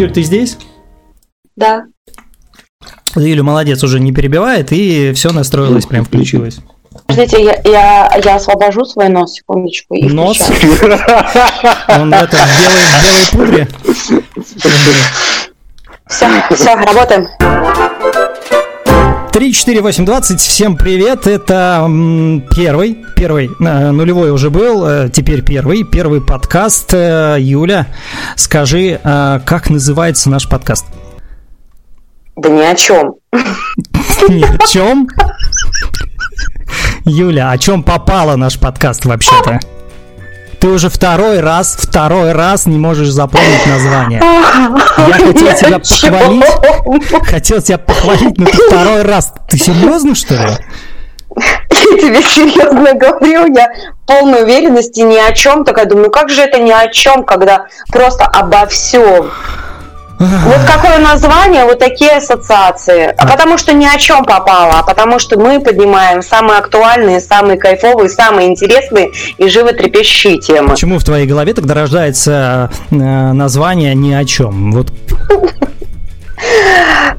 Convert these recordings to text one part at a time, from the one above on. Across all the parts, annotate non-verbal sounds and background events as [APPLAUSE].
Юль, ты здесь? Да. Юля молодец, уже не перебивает, и все настроилось, прям включилось. Подождите, я, я, я освобожу свой нос, секундочку. И Нос? Он это в белой, в белой пудре. Все, все, работаем. 3, 4, 8, 20. Всем привет. Это первый, первый, э, нулевой уже был, э, теперь первый, первый подкаст. Э, Юля, скажи, как называется наш подкаст? Да ни о чем. [LAUGHS] Ни о чем. Юля, о чем попало наш подкаст вообще-то? Ты уже второй раз, второй раз не можешь запомнить название. Я хотел тебя [LAUGHS] похвалить. Хотел тебя похвалить, но ты второй раз. Ты серьезно, что ли? [LAUGHS] Я тебе серьезно говорю, я полной уверенности ни о чем. Такая думаю, как же это ни о чем, когда просто обо всем. Вот какое название, вот такие ассоциации. А потому что ни о чем попало, а потому что мы поднимаем самые актуальные, самые кайфовые, самые интересные и животрепещущие темы. Почему в твоей голове тогда рождается э, название ни о чем? Вот [LAUGHS]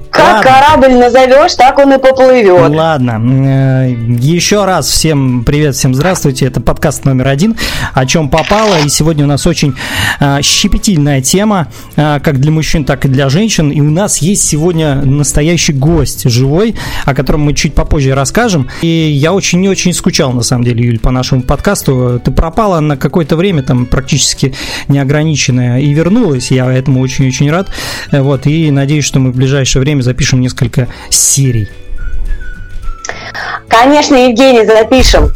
Как Ладно. корабль назовешь, так он и поплывет. Ладно, э, еще раз всем привет, всем здравствуйте. Это подкаст номер один, о чем попало. И сегодня у нас очень э, щепетильная тема, э, как для мужчин, так и для женщин. И у нас есть сегодня настоящий гость живой, о котором мы чуть попозже расскажем. И я очень-очень скучал, на самом деле, Юль, по нашему подкасту. Ты пропала на какое-то время, там практически неограниченное, и вернулась. Я этому очень-очень рад. Вот, и надеюсь, что мы в ближайшее время запишем несколько серий. Конечно, Евгений, запишем.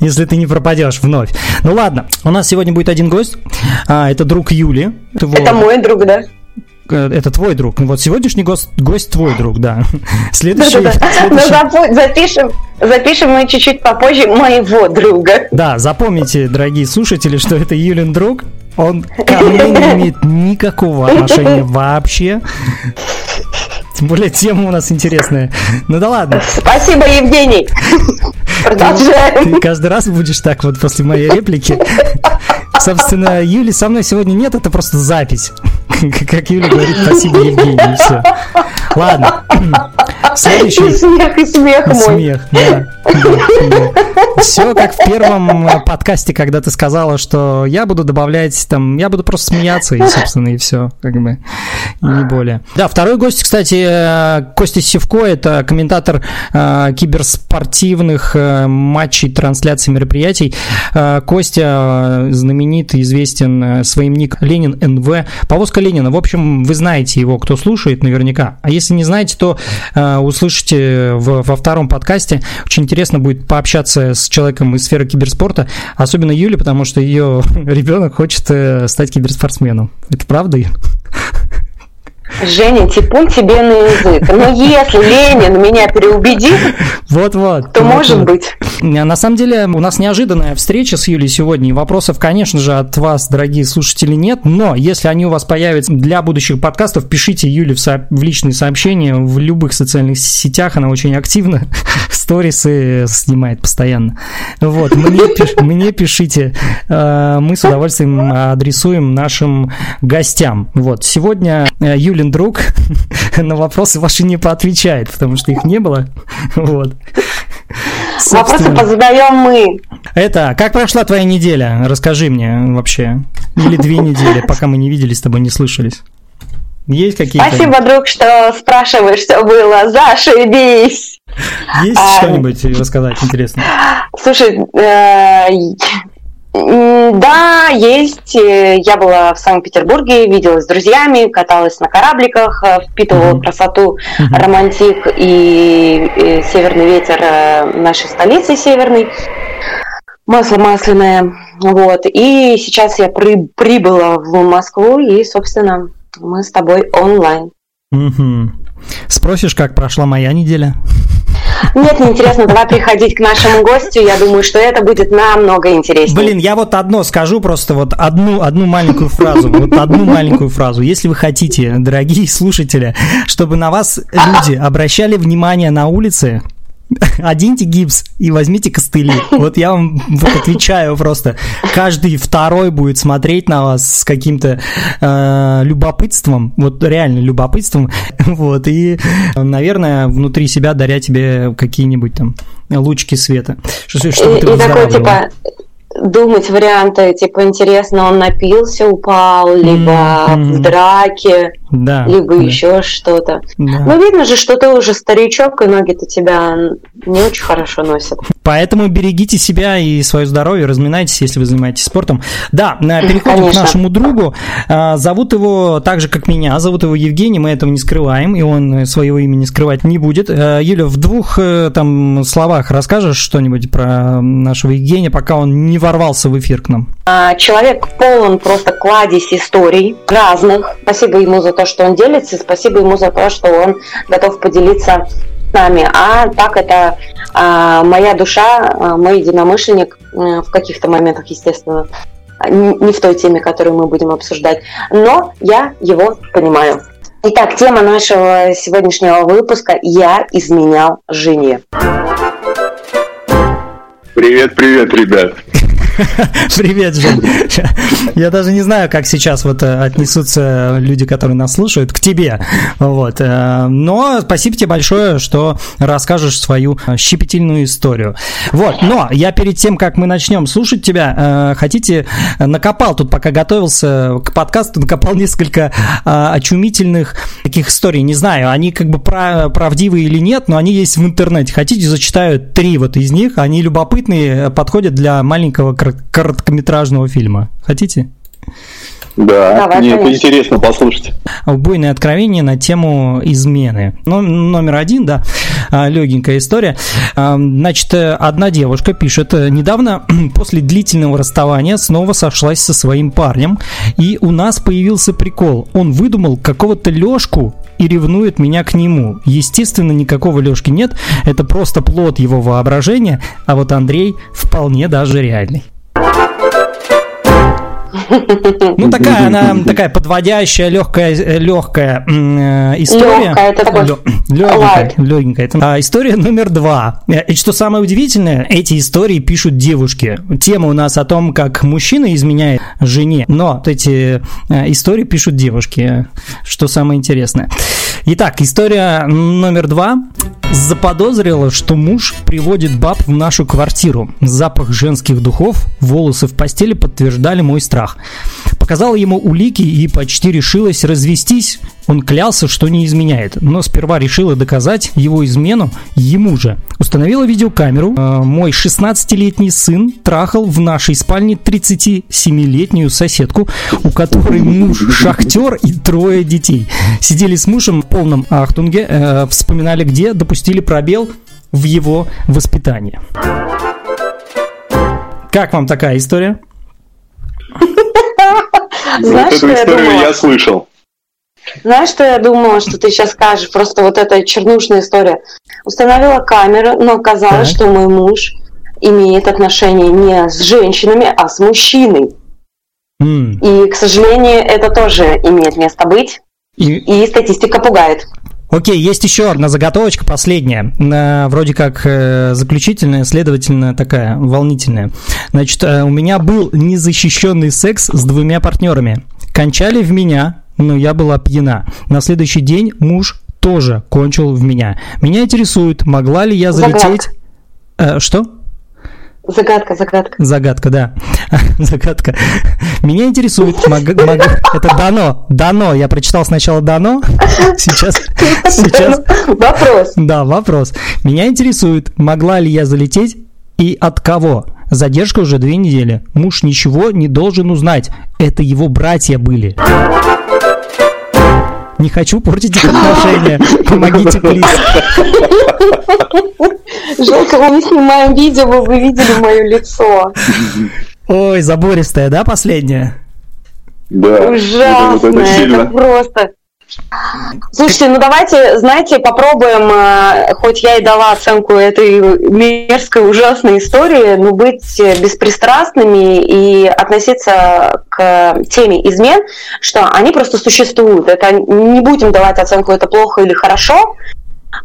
если ты не пропадешь вновь. Ну ладно, у нас сегодня будет один гость. А, это друг Юли. Вот. Это мой друг, да? Э, Это твой друг. Вот сегодняшний гость, гость твой друг, да. Следующий. Да-да-да. [LAUGHS] Но следующий- запо- запишем, запишем мы чуть-чуть попозже моего друга. Да, запомните, дорогие слушатели, что это Юлин друг. Он ко мне не имеет никакого отношения вообще. Тем более тема у нас интересная. Ну да ладно. Спасибо, Евгений. Продолжаем. Ты каждый раз будешь так вот после моей реплики. Собственно, Юли со мной сегодня нет, это просто запись. Как Юля говорит, спасибо, Евгений, и все. Ладно. [LAUGHS] И Следующий смех, и смех мой. смех, да. Все как в первом э, подкасте, когда ты сказала, что я буду добавлять там, я буду просто смеяться, и, собственно, и все, как бы, и не более. Да, второй гость, кстати, э, Костя Севко, это комментатор э, киберспортивных э, матчей, трансляций мероприятий. Э, Костя э, знаменит известен своим ник Ленин НВ. Повозка Ленина. В общем, вы знаете его, кто слушает, наверняка. А если не знаете, то э, услышите в- во втором подкасте. Очень интересно будет пообщаться с человеком из сферы киберспорта, особенно Юли, потому что ее [LAUGHS] ребенок хочет э, стать киберспортсменом. Это правда? [LAUGHS] Женя, типун тебе на язык. Но если Ленин меня переубедит, Вот-вот. то вот-вот. может быть. На самом деле, у нас неожиданная встреча с Юлей сегодня, и вопросов, конечно же, от вас, дорогие слушатели, нет, но если они у вас появятся для будущих подкастов, пишите Юле в, со- в личные сообщения в любых социальных сетях, она очень активна, [LAUGHS] сторисы снимает постоянно. Вот, мне, пиш- мне пишите, э, мы с удовольствием адресуем нашим гостям. Вот, сегодня э, Юлин друг [LAUGHS] на вопросы ваши не поотвечает, потому что их не было. [LAUGHS] Вот. Вопросы позадаем мы. Это, как прошла твоя неделя? Расскажи мне вообще. Или две недели, пока мы не виделись с тобой, не слышались. Есть какие-то? Спасибо, друг, что спрашиваешь, что было. Зашибись. Есть А, что-нибудь рассказать интересное? Слушай, э, да, есть. Э, Я была в Санкт-Петербурге, виделась с друзьями, каталась на корабликах, э, впитывала Мгм. красоту, Мгм. романтик и, э, северный ветер э, нашей столицы северной. Масло масляное. Вот. И сейчас я при- прибыла в Москву, и, собственно, мы с тобой онлайн. Мгм. Спросишь, как прошла моя неделя? Нет, неинтересно, давай приходить к нашему гостю. Я думаю, что это будет намного интереснее. Блин, я вот одно скажу, просто вот одну, одну маленькую фразу, вот одну маленькую фразу. Если вы хотите, дорогие слушатели, чтобы на вас люди обращали внимание на улице, [LAUGHS] оденьте гипс и возьмите костыли. [LAUGHS] Вот я вам вот отвечаю просто. Каждый второй будет смотреть на вас с каким-то э, любопытством, вот реально любопытством, [LAUGHS] вот, и, наверное, внутри себя даря тебе какие-нибудь там лучики света. Что, чтобы и, ты и такой, типа, думать варианты, типа, интересно, он напился, упал, либо mm-hmm. в драке, да, либо да. еще что-то. Да. Ну, видно же, что ты уже старичок, и ноги-то тебя не очень хорошо носят. Поэтому берегите себя и свое здоровье, разминайтесь, если вы занимаетесь спортом. Да, переходим Конечно. к нашему другу. А, зовут его так же, как меня. Зовут его Евгений, мы этого не скрываем, и он своего имени скрывать не будет. А, Юля, в двух э, там словах расскажешь что-нибудь про нашего Евгения, пока он не ворвался в эфир к нам? А, человек полон просто кладезь историй разных. Спасибо ему за то, что он делится, спасибо ему за то, что он готов поделиться с нами. А так это а, моя душа, а, мой единомышленник а, в каких-то моментах, естественно, не в той теме, которую мы будем обсуждать, но я его понимаю. Итак, тема нашего сегодняшнего выпуска «Я изменял жене». Привет, привет, ребят. [LAUGHS] Привет, Жень. Я даже не знаю, как сейчас вот э, отнесутся люди, которые нас слушают, к тебе. Вот. Э, но спасибо тебе большое, что расскажешь свою э, щепетильную историю. Вот. Но я перед тем, как мы начнем слушать тебя, хотите, накопал тут, пока готовился к подкасту, накопал несколько очумительных таких историй. Не знаю, они как бы правдивые или нет, но они есть в интернете. Хотите, зачитаю три вот из них. Они любопытные, подходят для маленького короткометражного фильма. Хотите? Да, Давай, мне это интересно послушать. Убойное откровение на тему измены. Ну, номер один, да, а, легенькая история. А, значит, одна девушка пишет, недавно [CLEARS THROAT] после длительного расставания снова сошлась со своим парнем, и у нас появился прикол. Он выдумал какого-то Лешку и ревнует меня к нему. Естественно, никакого Лешки нет, это просто плод его воображения, а вот Андрей вполне даже реальный. Ну, такая она, такая подводящая, легкая, легкая э, история. Легкая, это такой легенькая, легенькая. Это, а, история номер два. Э, и что самое удивительное, эти истории пишут девушки. Тема у нас о том, как мужчина изменяет жене, но вот эти э, истории пишут девушки, что самое интересное. Итак, история номер два заподозрила, что муж приводит баб в нашу квартиру. Запах женских духов, волосы в постели подтверждали мой страх. Показала ему улики и почти решилась развестись. Он клялся, что не изменяет, но сперва решила доказать его измену ему же. Установила видеокамеру. Э, мой 16-летний сын трахал в нашей спальне 37-летнюю соседку, у которой муж шахтер и трое детей. Сидели с мужем в полном ахтунге, э, вспоминали где, допустили пробел в его воспитании. Как вам такая история? Знаешь, вот эту историю я, я слышал. Знаешь, что я думала, что ты сейчас скажешь? Просто вот эта чернушная история. Установила камеру, но оказалось, так. что мой муж имеет отношения не с женщинами, а с мужчиной. Mm. И, к сожалению, это тоже имеет место быть. И, и статистика пугает. Окей, есть еще одна заготовочка, последняя, э, вроде как э, заключительная, следовательно, такая волнительная. Значит, э, у меня был незащищенный секс с двумя партнерами. Кончали в меня, но я была пьяна. На следующий день муж тоже кончил в меня. Меня интересует, могла ли я залететь... Э, что? Загадка, загадка. Загадка, да. [LAUGHS] загадка. Меня интересует, мог, мог, это дано, дано. Я прочитал сначала дано, [LAUGHS] сейчас, сейчас. Вопрос. Да, вопрос. Меня интересует, могла ли я залететь и от кого? Задержка уже две недели. Муж ничего не должен узнать. Это его братья были. Не хочу портить их отношения. Помогите, плиз. Жалко, мы не снимаем видео, вы бы видели мое лицо. Ой, забористая, да, последняя? Да. Ужасно, это, это, это просто. Слушайте, ну давайте, знаете, попробуем, э, хоть я и дала оценку этой мерзкой, ужасной истории, но быть беспристрастными и относиться к теме измен, что они просто существуют. Это не будем давать оценку, это плохо или хорошо,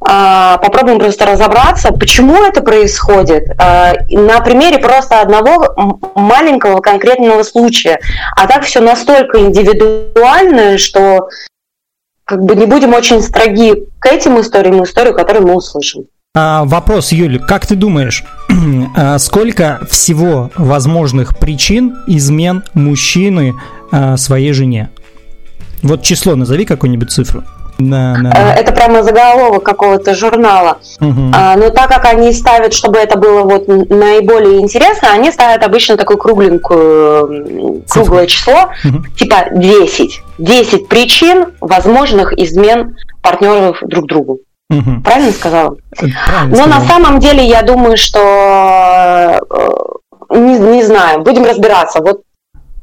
а, попробуем просто разобраться, почему это происходит а, на примере просто одного маленького конкретного случая. А так все настолько индивидуальное, что как бы не будем очень строги к этим историям, историю, которую мы услышим. А, вопрос, Юль, как ты думаешь, [CLEARS THROAT] а, сколько всего возможных причин измен мужчины а, своей жене? Вот число назови какую-нибудь цифру. Да, да. Э, это прямо заголовок какого-то журнала. Угу. А, но так как они ставят, чтобы это было вот наиболее интересно, они ставят обычно такую кругленькую, круглое число, угу. типа 10. 10 причин возможных измен партнеров друг другу. Угу. Правильно сказала? Правильно Но сказала. на самом деле я думаю, что э, не, не знаю, будем разбираться. Вот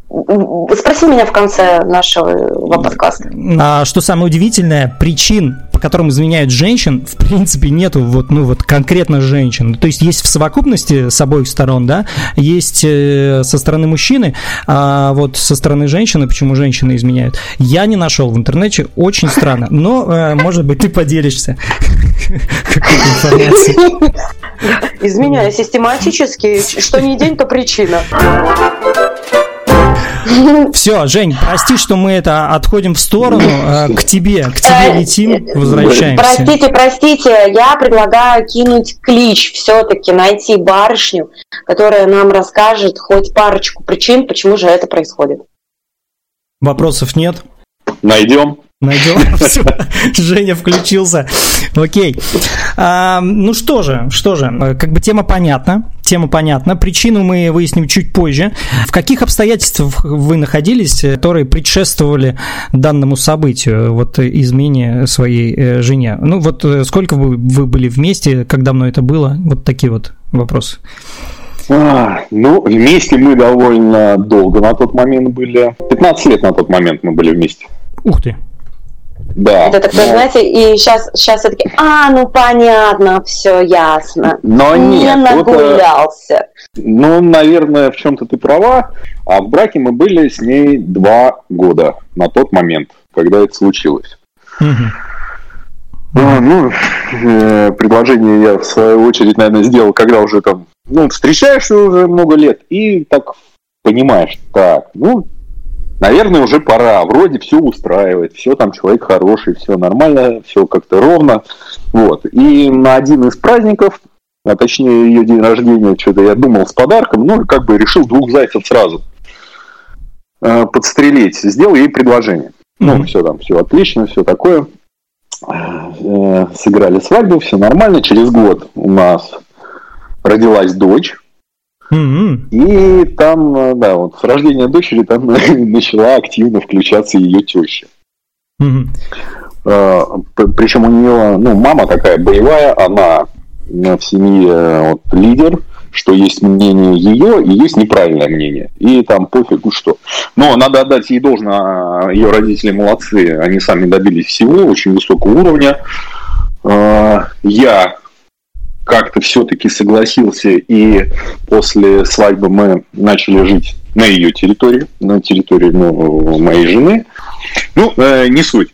Спроси меня в конце нашего подкаста. А что самое удивительное, причин, по которым изменяют женщин, в принципе, нету вот, ну, вот конкретно женщин. То есть есть в совокупности с обоих сторон, да, есть э, со стороны мужчины, а вот со стороны женщины, почему женщины изменяют, я не нашел в интернете, очень странно. Но, э, может быть, ты поделишься какой-то информацией. Изменяю систематически, что не день, то причина. Все, Жень, прости, что мы это отходим в сторону. Э, к тебе, к тебе э, летим, возвращаемся. Простите, простите, я предлагаю кинуть клич все-таки, найти барышню, которая нам расскажет хоть парочку причин, почему же это происходит. Вопросов нет? Найдем. Найдем. [LAUGHS] Все, Женя включился. Окей. А, ну что же, что же, как бы тема понятна. Тема понятна. Причину мы выясним чуть позже. В каких обстоятельствах вы находились, которые предшествовали данному событию, вот измене своей э, жене? Ну вот э, сколько вы, вы были вместе, как давно это было? Вот такие вот вопросы. А, ну, вместе мы довольно долго на тот момент были. 15 лет на тот момент мы были вместе. Ух ты. Да. Это такое, но... знаете, и сейчас, сейчас все таки а, ну понятно, все ясно. Но не нет, нагулялся. Вот, ну, наверное, в чем-то ты права. А в браке мы были с ней два года на тот момент, когда это случилось. А, ну, э, предложение я в свою очередь, наверное, сделал, когда уже там, ну, встречаешься уже много лет, и так понимаешь, так, ну, наверное, уже пора. Вроде все устраивает, все там человек хороший, все нормально, все как-то ровно. Вот. И на один из праздников, а точнее ее день рождения, что-то я думал с подарком, ну, как бы решил двух зайцев сразу э, подстрелить. Сделал ей предложение. Mm-hmm. Ну, все там, все отлично, все такое. Э, сыграли свадьбу, все нормально. Через год у нас родилась дочь. Mm-hmm. И там, э, да, вот с рождения дочери там [LAUGHS] начала активно включаться ее теща. Mm-hmm. Причем у нее, ну, мама такая боевая, она в семье вот, лидер, что есть мнение ее и есть неправильное мнение. И там пофигу что. Но надо отдать ей должное, ее родители молодцы, они сами добились всего, очень высокого уровня. А, я как-то все-таки согласился, и после свадьбы мы начали жить на ее территории, на территории ну, моей жены. Ну, э, не суть.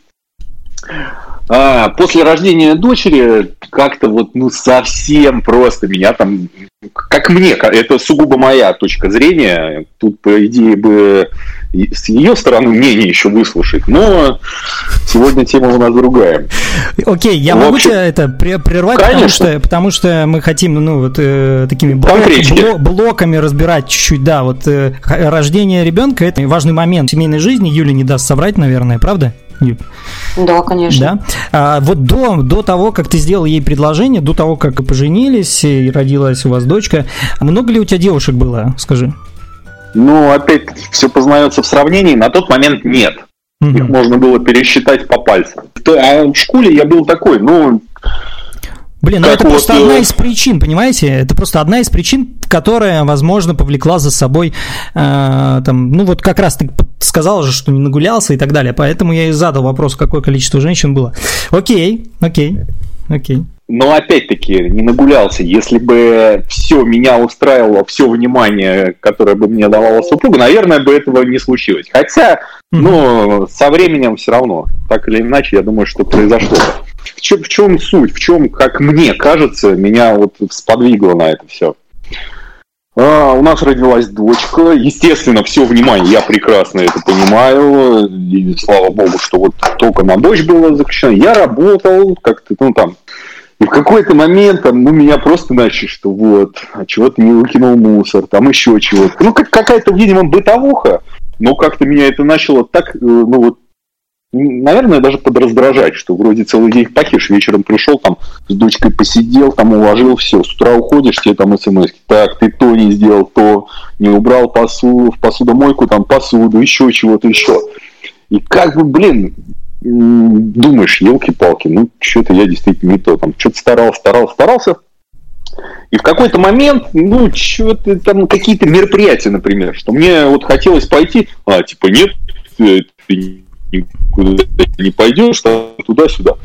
А, после рождения дочери как-то вот ну совсем просто меня там, как мне, это сугубо моя точка зрения. Тут по идее бы с ее стороны мнение еще выслушать, но сегодня тема у нас другая. Окей, я могу общем, тебя это прервать, потому что, потому что мы хотим, ну, вот э, такими блок, блоками разбирать чуть-чуть, да, вот э, рождение ребенка это важный момент в семейной жизни, Юля не даст соврать, наверное, правда? Юль? Да, конечно. Да? А, вот до, до того, как ты сделал ей предложение, до того, как поженились и родилась у вас дочка, много ли у тебя девушек было, скажи? Ну, опять все познается в сравнении. На тот момент нет. Угу. Их можно было пересчитать по пальцам. А в школе я был такой, ну, Блин, ну это вот просто одна из причин, понимаете? Это просто одна из причин, которая, возможно, повлекла за собой, э, там, ну вот как раз ты сказал же, что не нагулялся и так далее, поэтому я и задал вопрос, какое количество женщин было. Окей, окей, окей. Но опять-таки не нагулялся. Если бы все меня устраивало, все внимание, которое бы мне давала супруга, наверное, бы этого не случилось. Хотя, ну, со временем все равно, так или иначе, я думаю, что произошло. В чем, в чем суть, в чем, как мне кажется, меня вот сподвигло на это все. А, у нас родилась дочка. Естественно, все внимание, я прекрасно это понимаю. И слава богу, что вот только на дочь было заключено. Я работал как-то, ну там, и в какой-то момент там, ну, меня просто начали, что вот, а чего ты не выкинул мусор, там еще чего-то. Ну, как какая-то, видимо, бытовуха, но как-то меня это начало так, э, ну, вот, наверное, даже подраздражать, что вроде целый день пахишь, вечером пришел, там, с дочкой посидел, там, уложил, все, с утра уходишь, тебе там смс так, ты то не сделал, то, не убрал посуду, в посудомойку, там, посуду, еще чего-то еще. И как бы, блин, думаешь, елки-палки, ну, что-то я действительно не то, там, что-то старался, старался, старался, и в какой-то момент, ну, что-то там, какие-то мероприятия, например, что мне вот хотелось пойти, а, типа, нет, ты никуда не пойдешь, туда-сюда.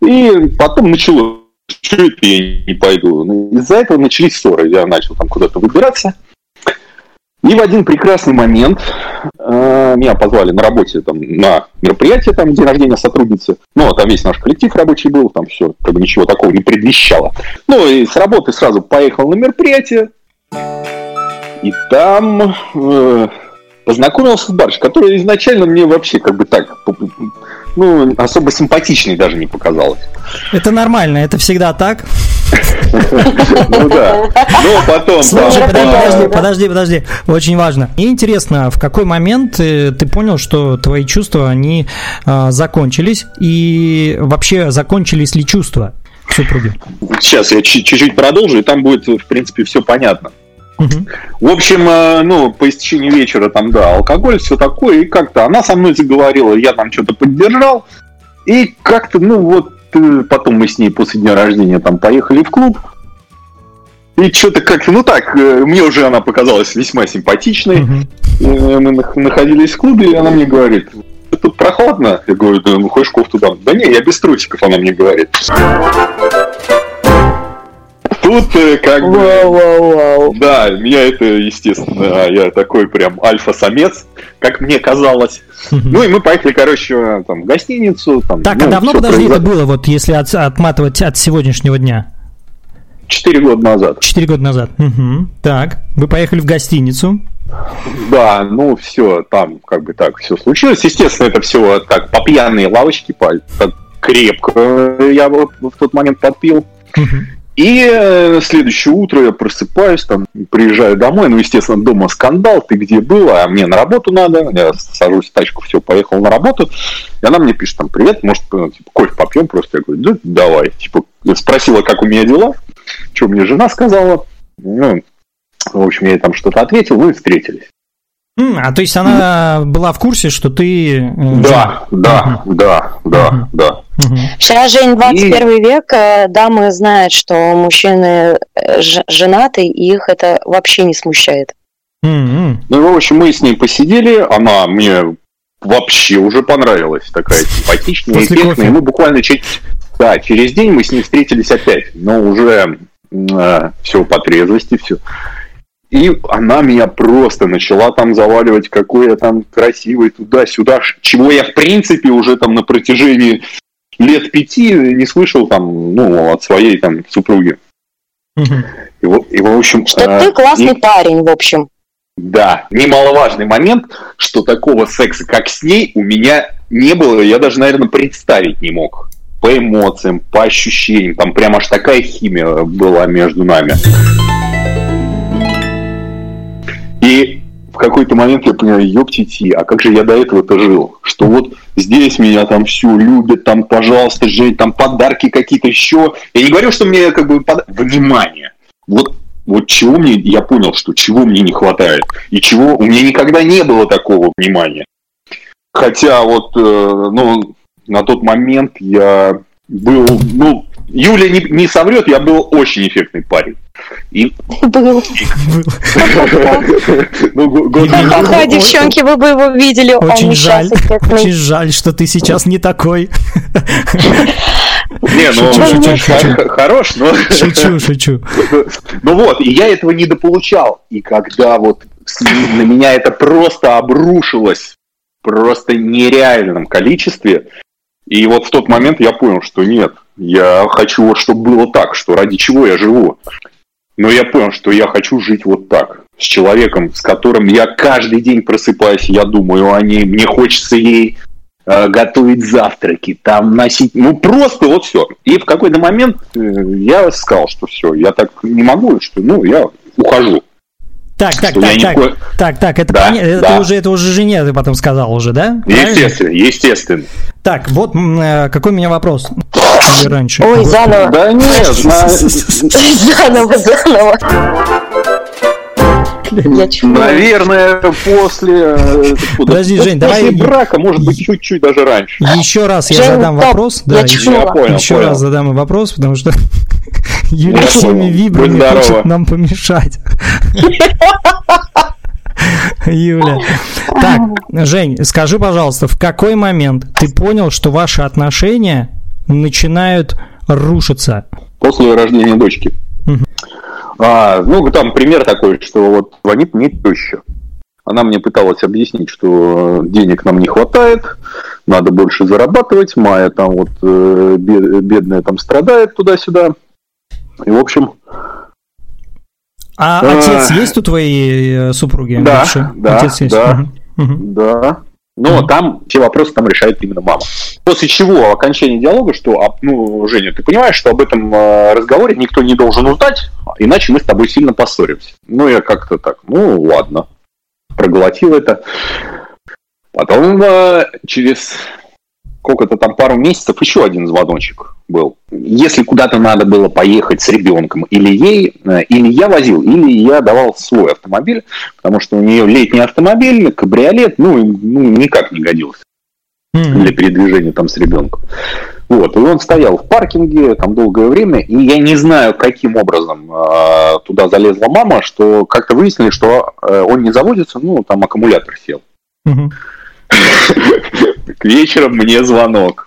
И потом началось, что это я не пойду. Ну, из-за этого начались ссоры, я начал там куда-то выбираться. И в один прекрасный момент э, меня позвали на работе там, на мероприятие, там, день рождения сотрудницы. Ну, там весь наш коллектив рабочий был, там все, как бы ничего такого не предвещало. Ну, и с работы сразу поехал на мероприятие. И там э, познакомился с Барш, который изначально мне вообще как бы так, ну, особо симпатичный даже не показалось. Это нормально, это всегда так. Ну да. Ну потом... Слушай, подожди, подожди, подожди. Очень важно. Мне интересно, в какой момент э, ты понял, что твои чувства, они а, закончились? И вообще, закончились ли чувства к супруге? Сейчас я чуть-чуть продолжу, и там будет, в принципе, все понятно. Угу. В общем, э, ну, по истечении вечера там, да, алкоголь, все такое, и как-то она со мной заговорила, я там что-то поддержал, и как-то, ну, вот, э, потом мы с ней после дня рождения там поехали в клуб, и что-то как-то, ну так, э, мне уже она показалась весьма симпатичной. Угу. Мы находились в клубе, и она мне говорит, тут прохладно. Я говорю, да ну хочешь кофту дам? Да не, я без трусиков, она мне говорит. Тут э, как бы... Вау, вау, вау. Да, меня это, естественно, я такой прям альфа-самец, как мне казалось. Ну и мы поехали, короче, там, в гостиницу. Там, так, а ну, а давно, подожди, произошло. это было, вот если от, отматывать от сегодняшнего дня? Четыре года назад. Четыре года назад. Угу. Так, вы поехали в гостиницу. Да, ну все, там как бы так все случилось. Естественно, это все как по пьяные лавочки, по, так крепко я вот в тот момент подпил. Угу. И э, следующее утро я просыпаюсь, там, приезжаю домой, ну, естественно, дома скандал, ты где был, а мне на работу надо, я сажусь в тачку, все, поехал на работу, и она мне пишет, там, привет, может, ну, типа, кофе попьем, просто? Я говорю, да, давай, типа, спросила, как у меня дела, что мне жена сказала, ну, в общем, я ей там что-то ответил, ну, и встретились. А то есть она была в курсе, что ты... Э, да, да, да, да, да. Сейчас, Жень, 21 и... век, э, дамы знают, что мужчины э, женаты, и их это вообще не смущает. Ну, в общем, мы с ней посидели, она мне вообще уже понравилась, такая симпатичная, После эффектная. Кофе. Мы буквально через, да, через день мы с ней встретились опять, но уже э, все по трезвости, все. И она меня просто начала там заваливать, какой я там красивый, туда-сюда, чего я, в принципе, уже там на протяжении лет пяти не слышал там, ну, от своей там супруги. И, и, в общем... Что э, ты классный и, парень, в общем. Да, немаловажный момент, что такого секса, как с ней, у меня не было, я даже, наверное, представить не мог. По эмоциям, по ощущениям, там прям аж такая химия была между нами. И в какой-то момент я понял, ёптити, а как же я до этого-то жил? Что вот здесь меня там все любят, там, пожалуйста, Жень, там подарки какие-то еще. Я не говорю, что мне как бы под... внимание. Вот вот чего мне, я понял, что чего мне не хватает, и чего у меня никогда не было такого внимания. Хотя вот, э, ну, на тот момент я был, ну, Юля не, не соврет, я был очень эффектный парень. И... Был. [LAUGHS] Ха-ха, девчонки, вы бы его видели. Очень жаль, очень жаль, что ты сейчас не такой. Не, ну, Шучу, шучу, х- хорош, но... Шучу, шучу. Ну вот, и я этого не дополучал. И когда вот на меня это просто обрушилось, просто нереальном количестве, и вот в тот момент я понял, что нет, я хочу вот, чтобы было так, что ради чего я живу. Но я понял, что я хочу жить вот так, с человеком, с которым я каждый день просыпаюсь, я думаю о ней, мне хочется ей э, готовить завтраки, там носить, ну просто вот все. И в какой-то момент э, я сказал, что все, я так не могу, что ну я ухожу. Так, так, так, так, ко- так, так, это, Да, это да. уже, это уже жене ты потом сказал уже, да? Правильно? Естественно, естественно. Так, вот э, какой у меня вопрос. Или раньше. Ой, Вот. заново. Да нет, [LAUGHS] Заново, заново. Я наверное, после, э? Подожди, Жень, после давай- брака, может быть, чуть-чуть даже раньше. Еще раз я Жень, задам вопрос. я Да, еще. Я понял, еще понял. раз задам вопрос, потому что [LAUGHS] всеми понял. вибрами хочет нам помешать. [LAUGHS] Юля. Так, Жень, скажи, пожалуйста, в какой момент ты понял, что ваши отношения начинают рушиться? После рождения дочки. А, ну, там пример такой, что вот звонит мне теща. Она мне пыталась объяснить, что денег нам не хватает, надо больше зарабатывать, Майя там вот э, бе- бедная там страдает туда-сюда. И, в общем, А А. отец есть у твоей э, супруги? Да, бывшей? да, Отец есть. да. Мгм. Да. Но Мгм. там все вопросы там решает именно мама. После чего окончание диалога, что, а, ну, Женя, ты понимаешь, что об этом э, разговоре никто не должен узнать, иначе мы с тобой сильно поссоримся. Ну, я как-то так, ну, ладно. Проглотил это. Потом э, через сколько-то там пару месяцев еще один звоночек был. Если куда-то надо было поехать с ребенком, или ей, э, или я возил, или я давал свой автомобиль, потому что у нее летний автомобиль, кабриолет, ну, ну никак не годился Мгм. для передвижения там с ребенком. Вот, и он стоял в паркинге там долгое время, и я не знаю, каким образом э, туда залезла мама, что как-то выяснили, что э, он не заводится, ну, там аккумулятор сел. [LAUGHS] К вечером мне звонок.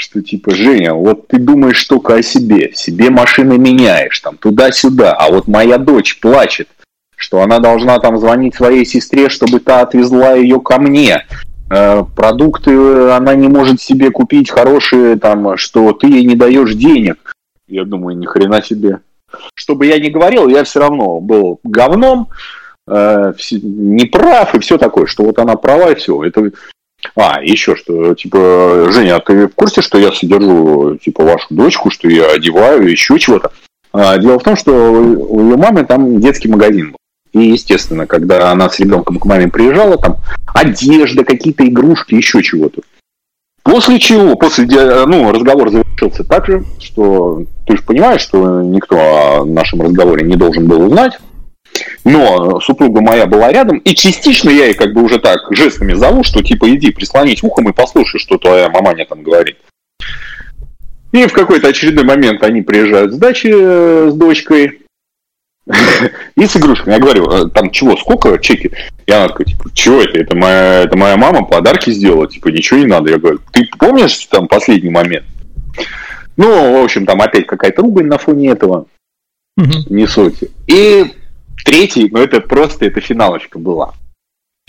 Что типа, Женя, вот ты думаешь только о себе, себе машины меняешь, там, туда-сюда, а вот моя дочь плачет, что она должна там звонить своей сестре, чтобы та отвезла ее ко мне. Э, Продукты она не может себе купить хорошие, там, что ты ей не даешь денег. Я думаю, ни хрена себе. Что бы я ни говорил, я все равно был говном, э, неправ и все такое, что вот она права и все. Это... А, еще что, типа, Женя, а ты в курсе, что я содержу, типа, вашу дочку, что я одеваю, еще чего-то? А, дело в том, что у ее мамы там детский магазин был. И, естественно, когда она с ребенком к маме приезжала, там одежда, какие-то игрушки, еще чего-то. После чего, после ну, разговор завершился так же, что ты же понимаешь, что никто о нашем разговоре не должен был узнать. Но супруга моя была рядом, и частично я ей как бы уже так жестами зову, что типа иди прислонись ухом и послушай, что твоя маманя там говорит. И в какой-то очередной момент они приезжают с дачи э, с дочкой [LAUGHS] и с игрушками. Я говорю, «А там чего, сколько чеки? И она такая, типа, чего это? Это моя, это моя мама подарки сделала, типа, ничего не надо. Я говорю, ты помнишь там последний момент? Ну, в общем, там опять какая-то ругань на фоне этого Мгм. не сути. И третий, ну это просто, это финалочка была.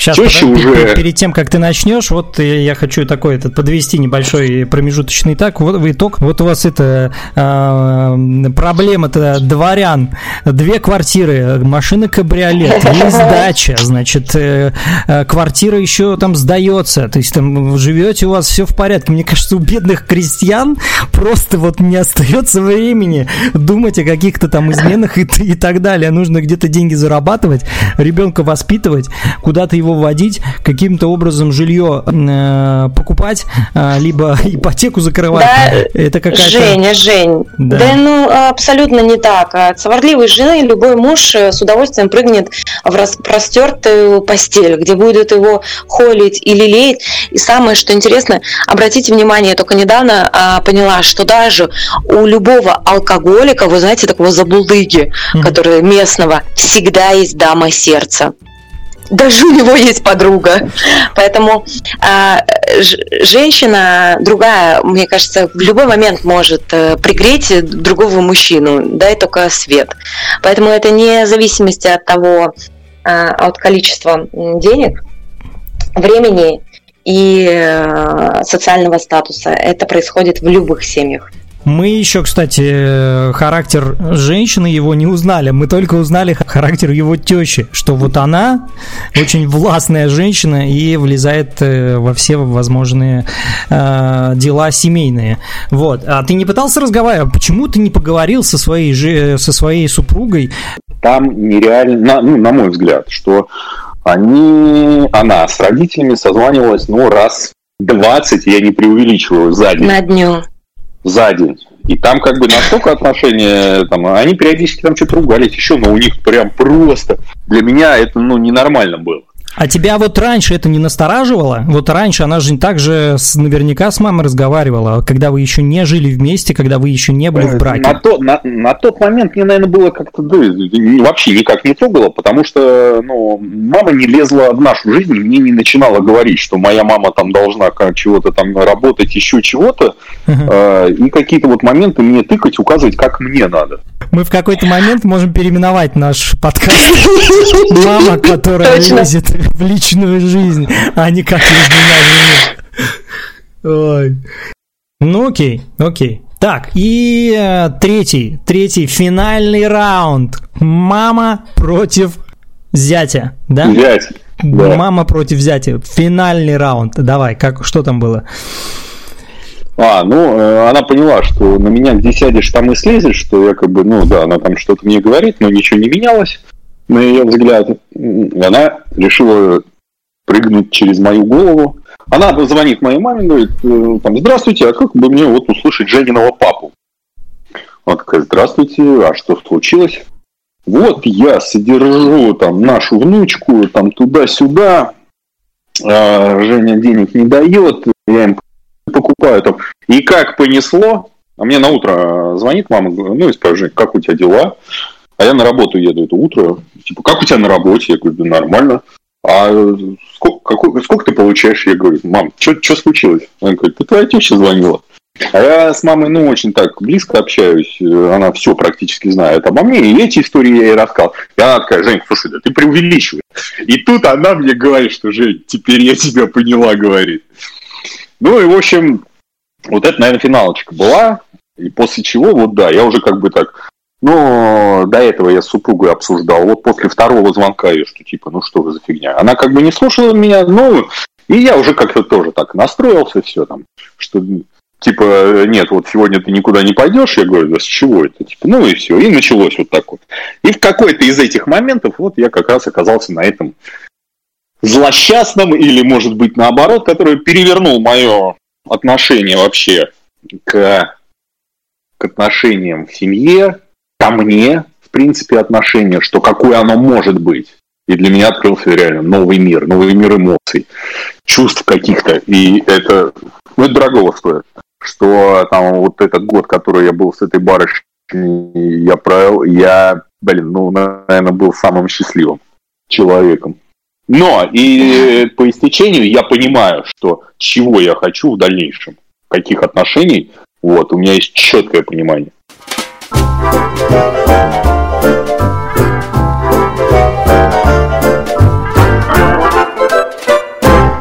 Сейчас, Теща подожди, уже- пер- перед тем, как ты начнешь, вот э, я хочу такой этот подвести небольшой промежуточный так, вот в итог. Вот у вас это э, проблема-то дворян, две квартиры, машина кабриолет, [LAUGHS] есть дача, значит, э, э, квартира еще там сдается, то есть там живете у вас все в порядке. Мне кажется, у бедных крестьян просто вот не остается времени думать о каких-то там изменах и, и так далее. Нужно где-то деньги зарабатывать, ребенка воспитывать, куда-то его водить, каким-то образом жилье э, покупать, э, либо [LAUGHS] ипотеку закрывать. Да, Это какая-то... Женя, Жень, Да. да. ну абсолютно не так. От сварливой жены любой муж э, с удовольствием прыгнет в распростертую постель, где будет его холить и лелеять. И самое, что интересно, обратите внимание, я только недавно а, поняла, что даже у любого алкоголика, вы знаете, такого забулдыги, Мгм. который местного, всегда есть дама сердца. Даже у него есть подруга. Поэтому а, женщина другая, мне кажется, в любой момент может э, пригреть другого мужчину, дай только свет. Поэтому это не в зависимости от того, а, от количества денег, времени и э, социального статуса. Это происходит в любых семьях. Мы еще, кстати, характер женщины его не узнали. Мы только узнали характер его тещи, что вот она очень властная женщина и влезает э, во все возможные э, дела семейные. Вот. А ты не пытался разговаривать? Почему ты не поговорил со своей, со своей супругой? Там нереально, ну, на мой взгляд, что они, она с родителями созванивалась, ну, раз 20, я не преувеличиваю, за день. На дню за день. И там как бы настолько отношения, там, они периодически там что-то ругались еще, но у них прям просто, для меня это, ну, ненормально было. А тебя вот раньше это не настораживало? Вот раньше она же также с, наверняка с мамой разговаривала, когда вы еще не жили вместе, когда вы еще не были в браке. На, то, на, на тот момент мне, наверное, было как-то да, вообще никак не трогало, потому что ну, мама не лезла в нашу жизнь, мне не начинала говорить, что моя мама там должна чего-то там работать, еще чего-то, uh-huh. э, и какие-то вот моменты мне тыкать, указывать, как мне надо. Мы в какой-то момент можем переименовать наш подкаст [LAUGHS] «Мама, которая лезет [LAUGHS] в личную жизнь, а не как из меня Ой. Ну окей, окей. Так, и э, третий, третий, финальный раунд. Мама против зятя, да? Зять. Да. Мама против зятя. Финальный раунд. Давай, как, что там было? А, ну, э, она поняла, что на меня где сядешь, там и слезешь, что я как бы, ну да, она там что-то мне говорит, но ничего не менялось на ее взгляд, она решила прыгнуть через мою голову. Она звонит моей маме, говорит, э, там, здравствуйте, а как бы мне вот услышать Жениного папу? Она такая, здравствуйте, а что случилось? Вот я содержу там нашу внучку, там туда-сюда, а Женя денег не дает, я им покупаю там. И как понесло, а мне на утро звонит мама, ну и спрашивает, как у тебя дела? А я на работу еду это утро. Типа, как у тебя на работе? Я говорю, да нормально. А сколько, какой, сколько ты получаешь? Я говорю, мам, что случилось? Она говорит, да твоя теща звонила. А я с мамой, ну, очень так близко общаюсь, она все практически знает обо мне, и эти истории я ей рассказал. Она такая, Жень, слушай, да ты преувеличиваешь. И тут она мне говорит, что, Жень, теперь я тебя поняла, говорит. Ну и, в общем, вот это, наверное, финалочка была, и после чего, вот да, я уже как бы так но до этого я с супругой обсуждал. Вот после второго звонка ее, что типа, ну что вы за фигня. Она как бы не слушала меня, ну, и я уже как-то тоже так настроился, все там, что типа, нет, вот сегодня ты никуда не пойдешь, я говорю, да с чего это? Типа, ну и все, и началось вот так вот. И в какой-то из этих моментов вот я как раз оказался на этом злосчастном или, может быть, наоборот, который перевернул мое отношение вообще к, к отношениям в семье, ко мне, в принципе, отношение, что какое оно может быть. И для меня открылся реально новый мир, новый мир эмоций, чувств каких-то. И это, ну, это дорого стоит. Что там вот этот год, который я был с этой барышней, я провел, я, блин, ну, наверное, был самым счастливым человеком. Но и по истечению я понимаю, что чего я хочу в дальнейшем, каких отношений, вот, у меня есть четкое понимание.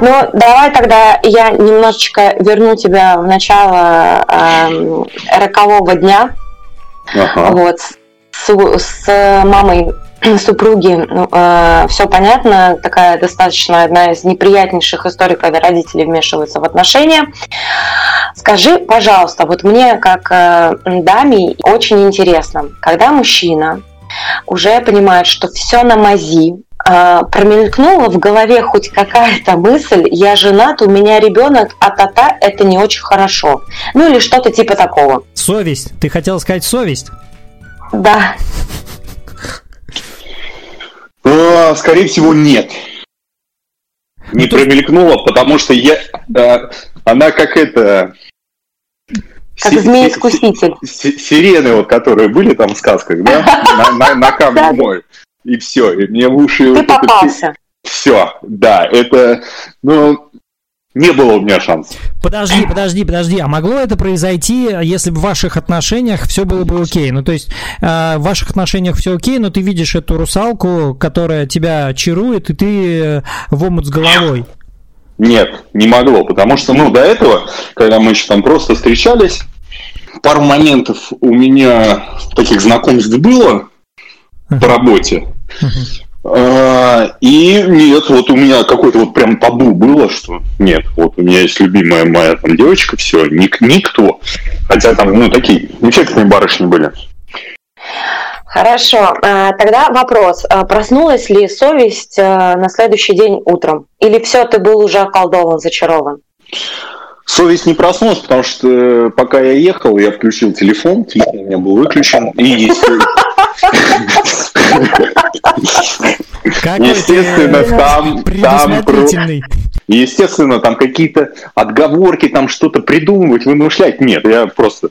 Ну, давай тогда я немножечко верну тебя в начало э, рокового дня. Ага. Вот, с, с мамой супруги ну, э, все понятно, такая достаточно одна из неприятнейших историй, когда родители вмешиваются в отношения. Скажи, пожалуйста, вот мне как э, даме очень интересно, когда мужчина уже понимает, что все на мази, э, промелькнула в голове хоть какая-то мысль, я женат, у меня ребенок, а та-та, это не очень хорошо. Ну или что-то типа такого. Совесть. Ты хотела сказать совесть? Да. А, скорее всего, нет. Не ну, промелькнула, потому что я, а, она как это... Как змей-искуситель. Сирены, вот, которые были там в сказках, да? [LAUGHS] На, на, на камне мой. И все. И мне в уши... Ты попался. все, да, это, ну, не было у меня шансов. Подожди, подожди, подожди. А могло это произойти, если бы в ваших отношениях все было бы окей? Ну, то есть э, в ваших отношениях все окей, но ты видишь эту русалку, которая тебя чарует, и ты в омут с головой. Нет, не могло, потому что, ну, до этого, когда мы еще там просто встречались, пару моментов у меня таких знакомств было по работе. А, и нет, вот у меня какой-то вот прям табу было, что нет, вот у меня есть любимая моя там девочка, все, ник, никто. Хотя там, ну, такие эффектные барышни были. Хорошо, а, тогда вопрос. А, проснулась ли совесть на следующий день утром? Или все, ты был уже околдован, зачарован? Совесть не проснулась, потому что э, пока я ехал, я включил телефон, телефон у меня был выключен, и [LAUGHS] естественно, там, там, естественно, там какие-то отговорки, там что-то придумывать, вымышлять. Нет, я просто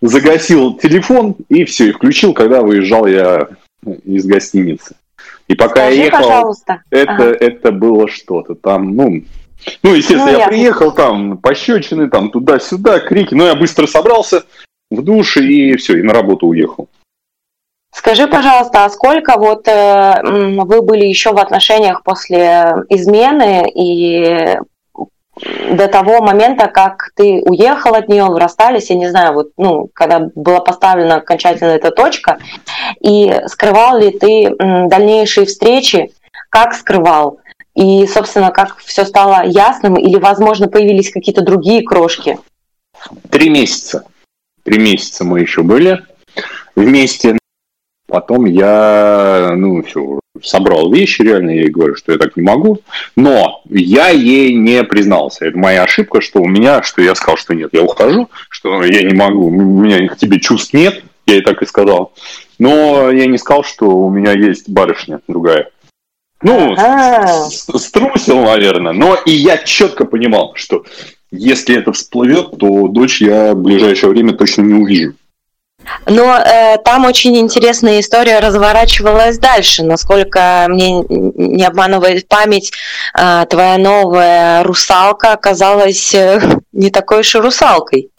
загасил телефон и все, и включил, когда выезжал я из гостиницы. И пока Скажи, я ехал, пожалуйста. это, ага. это было что-то там, ну, ну, естественно, ну, я, я приехал там, пощечины, там, туда-сюда, крики. Но я быстро собрался в душ и все, и на работу уехал. Скажи, пожалуйста, а сколько вот э, вы были еще в отношениях после измены и до того момента, как ты уехал от нее, вы расстались, я не знаю, вот, ну, когда была поставлена окончательно эта точка, и скрывал ли ты дальнейшие встречи, как скрывал? И, собственно, как все стало ясным, или, возможно, появились какие-то другие крошки? Три месяца. Три месяца мы еще были вместе. Потом я, ну, все, собрал вещи, реально, я ей говорю, что я так не могу. Но я ей не признался. Это моя ошибка, что у меня, что я сказал, что нет, я ухожу, что я не могу, у меня к тебе чувств нет, я ей так и сказал. Но я не сказал, что у меня есть барышня другая. Ну, ага. струсил, наверное. Но и я четко понимал, что если это всплывет, то дочь я в ближайшее время точно не увижу. Но э, там очень интересная история разворачивалась дальше. Насколько мне не обманывает память, э, твоя новая русалка оказалась э, [LAUGHS] не такой уж и русалкой.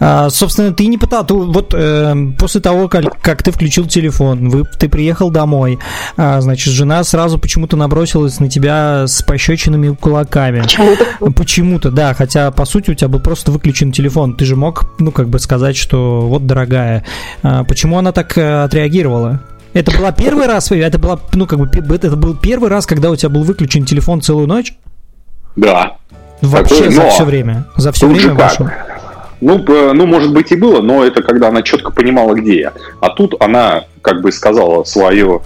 А, собственно, ты не пытался, вот э, после того, как, как ты включил телефон, вы, ты приехал домой, а, значит, жена сразу почему-то набросилась на тебя с пощечинами кулаками. Почему-то? Почему-то, да, хотя, по сути, у тебя был просто выключен телефон. Ты же мог, ну, как бы сказать, что вот, дорогая, а, почему она так э, отреагировала? Это была первый раз, это была, ну, как бы, это был первый раз, когда у тебя был выключен телефон целую ночь? Да. Вообще Такое, за все время? За все время вашего? Ну, ну, может быть и было, но это когда она четко понимала, где я. А тут она как бы сказала свое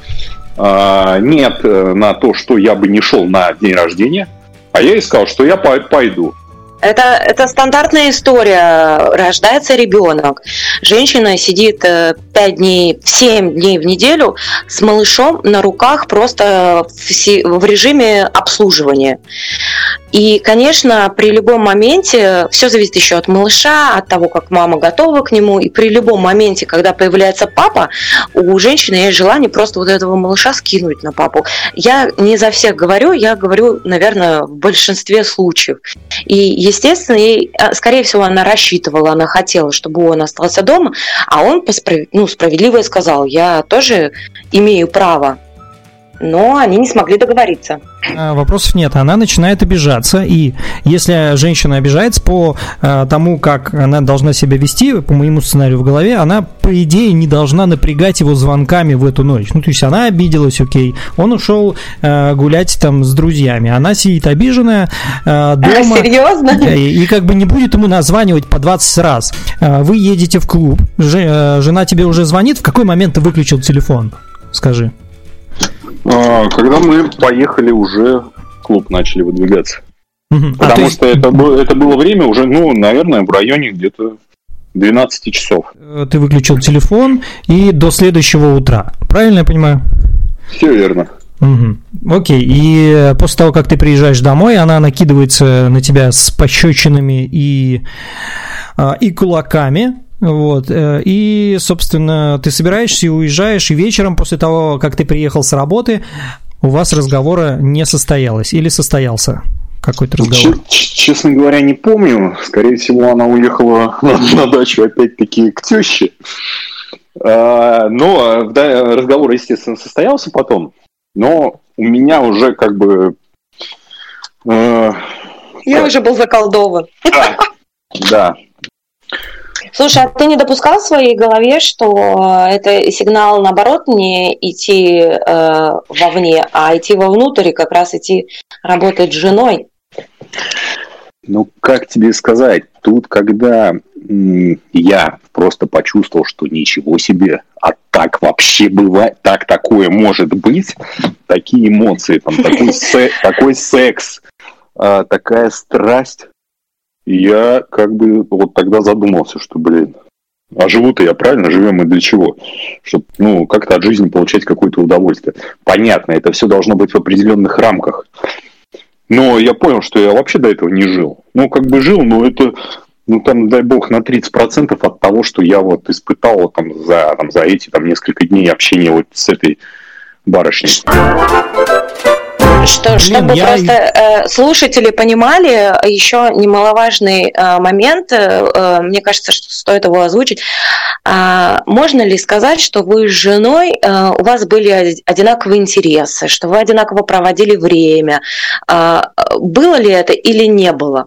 э, нет на то, что я бы не шел на день рождения, а я ей сказал, что я пойду. Это, это стандартная история. Рождается ребенок. Женщина сидит 5 э, дней, 7 дней в неделю с малышом на руках просто в, в режиме обслуживания. И, конечно, при любом моменте, все зависит еще от малыша, от того, как мама готова к нему, и при любом моменте, когда появляется папа, у женщины есть желание просто вот этого малыша скинуть на папу. Я не за всех говорю, я говорю, наверное, в большинстве случаев. И, естественно, ей, а, скорее всего, она рассчитывала, она хотела, чтобы он остался дома, а он ну, справедливо сказал, я тоже имею право но они не смогли договориться. А, вопросов нет. Она начинает обижаться, и если женщина обижается по а, тому, как она должна себя вести, по моему сценарию в голове, она, по идее, не должна напрягать его звонками в эту ночь. Ну, то есть она обиделась, окей, он ушел а, гулять там с друзьями, она сидит обиженная дома. А, серьезно? И, и как бы не будет ему названивать по 20 раз. Вы едете в клуб, жена тебе уже звонит, в какой момент ты выключил телефон? Скажи. А, когда мы поехали уже клуб начали выдвигаться. Угу. Потому а, что есть... это, было, это было время уже, ну, наверное, в районе где-то 12 часов. Э, ты выключил телефон и до следующего утра. Правильно я понимаю? Все верно. Угу. Окей, и после того, как ты приезжаешь домой, она накидывается на тебя с пощечинами и, а, и кулаками. Вот. э, И, собственно, ты собираешься и уезжаешь, и вечером после того, как ты приехал с работы, у вас разговора не состоялось или состоялся какой-то разговор? Ч- ч- честно говоря, не помню. Скорее всего, она уехала [LAUGHS] на, на дачу опять-таки к теще. А, но разговор, естественно, состоялся потом. Но у меня уже как бы... э, Я уже был заколдован. да, да, Слушай, а ты не допускал в своей голове, что это сигнал, наоборот, не идти э, вовне, а идти вовнутрь и как раз идти работать с женой? Ну, как тебе сказать, тут, когда я просто почувствовал, что ничего себе, а так вообще бывает, так такое может быть, такие эмоции, там, такой, се- [LAUGHS] такой секс, а, такая страсть, я как бы вот тогда задумался, что, блин, а живу-то я правильно, живем мы для чего? Чтобы, ну, как-то от жизни получать какое-то удовольствие. Понятно, это все должно быть в определенных рамках. Но я понял, что я вообще до этого не жил. Ну, как бы жил, но это, ну, там, дай бог, на 30% от того, что я вот испытал там, за, там, за эти там, несколько дней общения вот с этой барышней. Что, Блин, чтобы я- просто э, слушатели понимали, еще немаловажный э, момент, э, э, мне кажется, что стоит его озвучить. А, можно ли сказать, что вы с женой, э, у вас были оди- одинаковые интересы, что вы одинаково проводили время? А, было ли это или не было?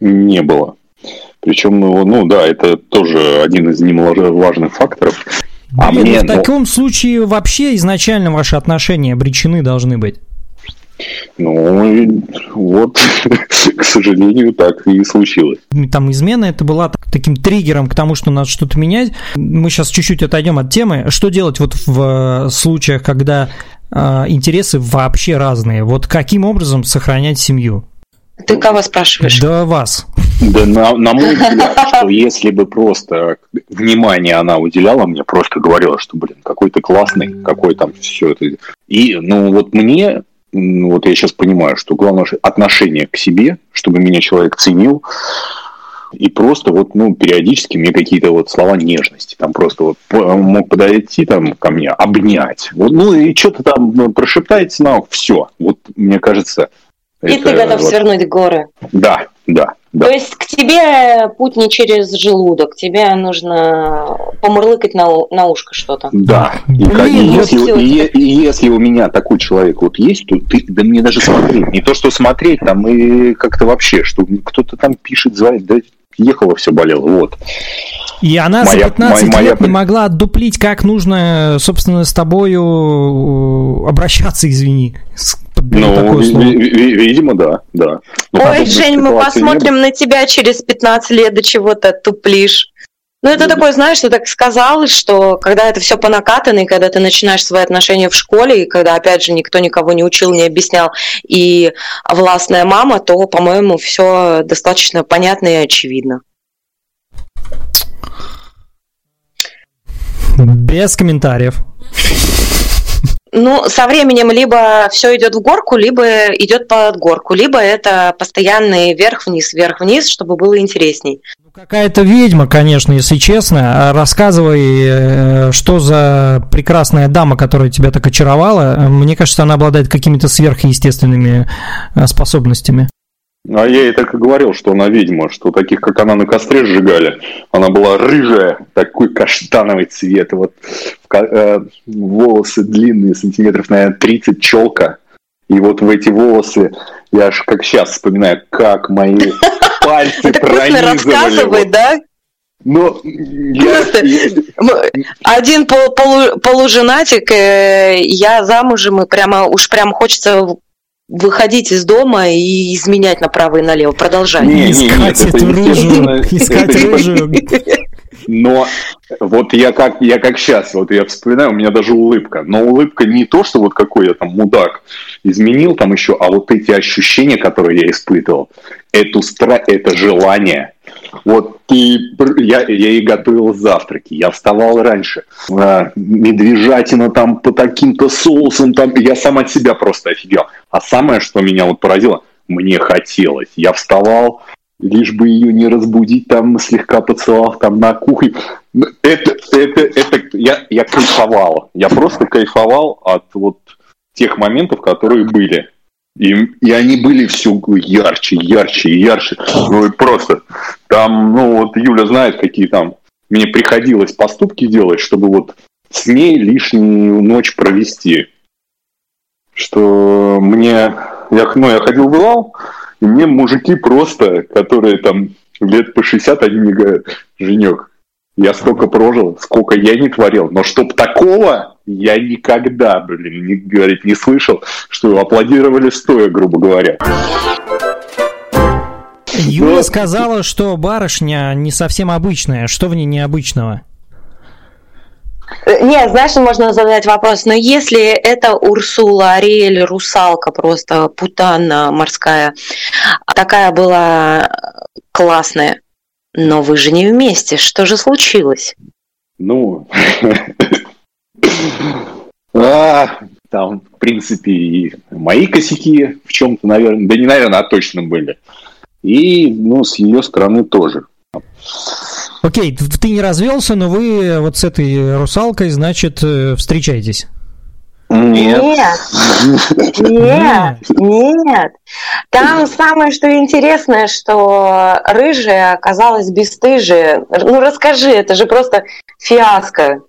Не было. Причем, ну, ну да, это тоже один из немаловажных факторов. А Блин, мне, ну в ну- таком случае вообще изначально ваши отношения обречены должны быть. Ну, вот, [LAUGHS] к сожалению, так и случилось. Там измена это была так- таким триггером к тому, что надо что-то менять. Мы сейчас чуть-чуть отойдем от темы. Что делать вот в э, случаях, когда э, интересы вообще разные? Вот каким образом сохранять семью? Ты кого спрашиваешь? Да вас. Да, на, на мой взгляд, [LAUGHS] что если бы просто внимание она уделяла мне, просто говорила, что, блин, какой ты классный, какой там все это. И, ну, вот мне, вот я сейчас понимаю, что главное отношение к себе, чтобы меня человек ценил, и просто вот, ну, периодически мне какие-то вот слова нежности, там просто вот мог подойти там ко мне, обнять, вот, ну, и что-то там ну, прошептать на все. Вот, мне кажется, И это ты готов вот- свернуть горы. Да, да, да. То есть к тебе путь не через желудок, тебе нужно помурлыкать на, на ушко что-то. Да. И, Блин, как- и если, и, и если у меня такой человек вот есть, то ты, да мне даже смотреть, не то что смотреть, там и как-то вообще, что кто-то там пишет, звонит, да ехало все болело, вот. И она Моя- за 15 моя- лет не моя- могла отдуплить, как нужно, собственно, с тобою э, обращаться, извини. С- Ну, такое слово. ви- ви- видимо, да, да. Но Ой, подобных Жень, мы посмотрим на тебя через 15 лет, до чего ты туплишь. Ну, это Ну, такое, знаешь, ты так сказал, что когда это все по накатанной, когда ты начинаешь свои отношения в школе, и когда, опять же, никто никого не учил, не объяснял, и властная мама, то, по-моему, все достаточно понятно и очевидно. Без комментариев. Ну, со временем либо все идет в горку, либо идет под горку, либо это постоянный вверх-вниз, вверх-вниз, чтобы было интересней. Ну, Какая-то ведьма, конечно, если честно. А Рассказывай, э, что за прекрасная дама, которая тебя так очаровала. Мне кажется, она обладает какими-то сверхъестественными э, способностями. А я ей так и говорил, что она ведьма, что таких, как она на костре сжигали. Она была рыжая, такой каштановый цвет, вот э, волосы длинные, сантиметров, наверное, 30, челка. И вот в эти волосы, я аж как сейчас вспоминаю, как мои [LAUGHS] пальцы пронизывали. да? Но я, Просто. я- Мы- Один пол- полу- полуженатик, э, я замужем, и прямо уж прям хочется выходить из дома и изменять направо и налево. Продолжай. Не, не, искать нет, это эту рыжую, [LAUGHS] искать это- рыжую. Но вот я как, я как сейчас, вот я вспоминаю, у меня даже улыбка. Но улыбка не то, что вот какой я там мудак изменил там еще, а вот эти ощущения, которые я испытывал, эту стра... это желание. Вот пр- я, я и готовил завтраки, я вставал раньше, А, медвежатина там по таким-то соусам, там, я сам от себя просто офигел. А самое, что меня вот поразило, мне хотелось. Я вставал, лишь бы ее не разбудить, там слегка поцеловав там на кухне. Ну, Это, это, это, я, я кайфовал. Я просто кайфовал от вот тех моментов, которые были. И, и они были все ярче, ярче, ярче. Ну и просто. Там, ну вот Юля знает, какие там мне приходилось поступки делать, чтобы вот с ней лишнюю ночь провести. Что мне... Я, ну, я ходил в Илал, и мне мужики просто, которые там лет по 60, они мне говорят, Женек, я столько прожил, сколько я не творил, но чтоб такого я никогда, блин, не, говорит, не слышал, что аплодировали стоя, грубо говоря. Юля Но... сказала, что барышня не совсем обычная. Что в ней необычного? Э, нет, знаешь, можно задать вопрос, но если это Урсула, Ариэль, русалка просто, путанна морская, такая была классная, но вы же не вместе, что же случилось? Ну, [LAUGHS] [COUGHS] а, там, в принципе, и мои косяки в чем-то, наверное, да не наверное, а точно были. И, ну, с ее стороны тоже. Окей, ты не развелся, но вы вот с этой русалкой, значит, э, встречаетесь. Нет. Нет, нет, нет. Там самое, что интересное, что рыжая оказалась бесстыжая. Ну расскажи, это же просто фиаско.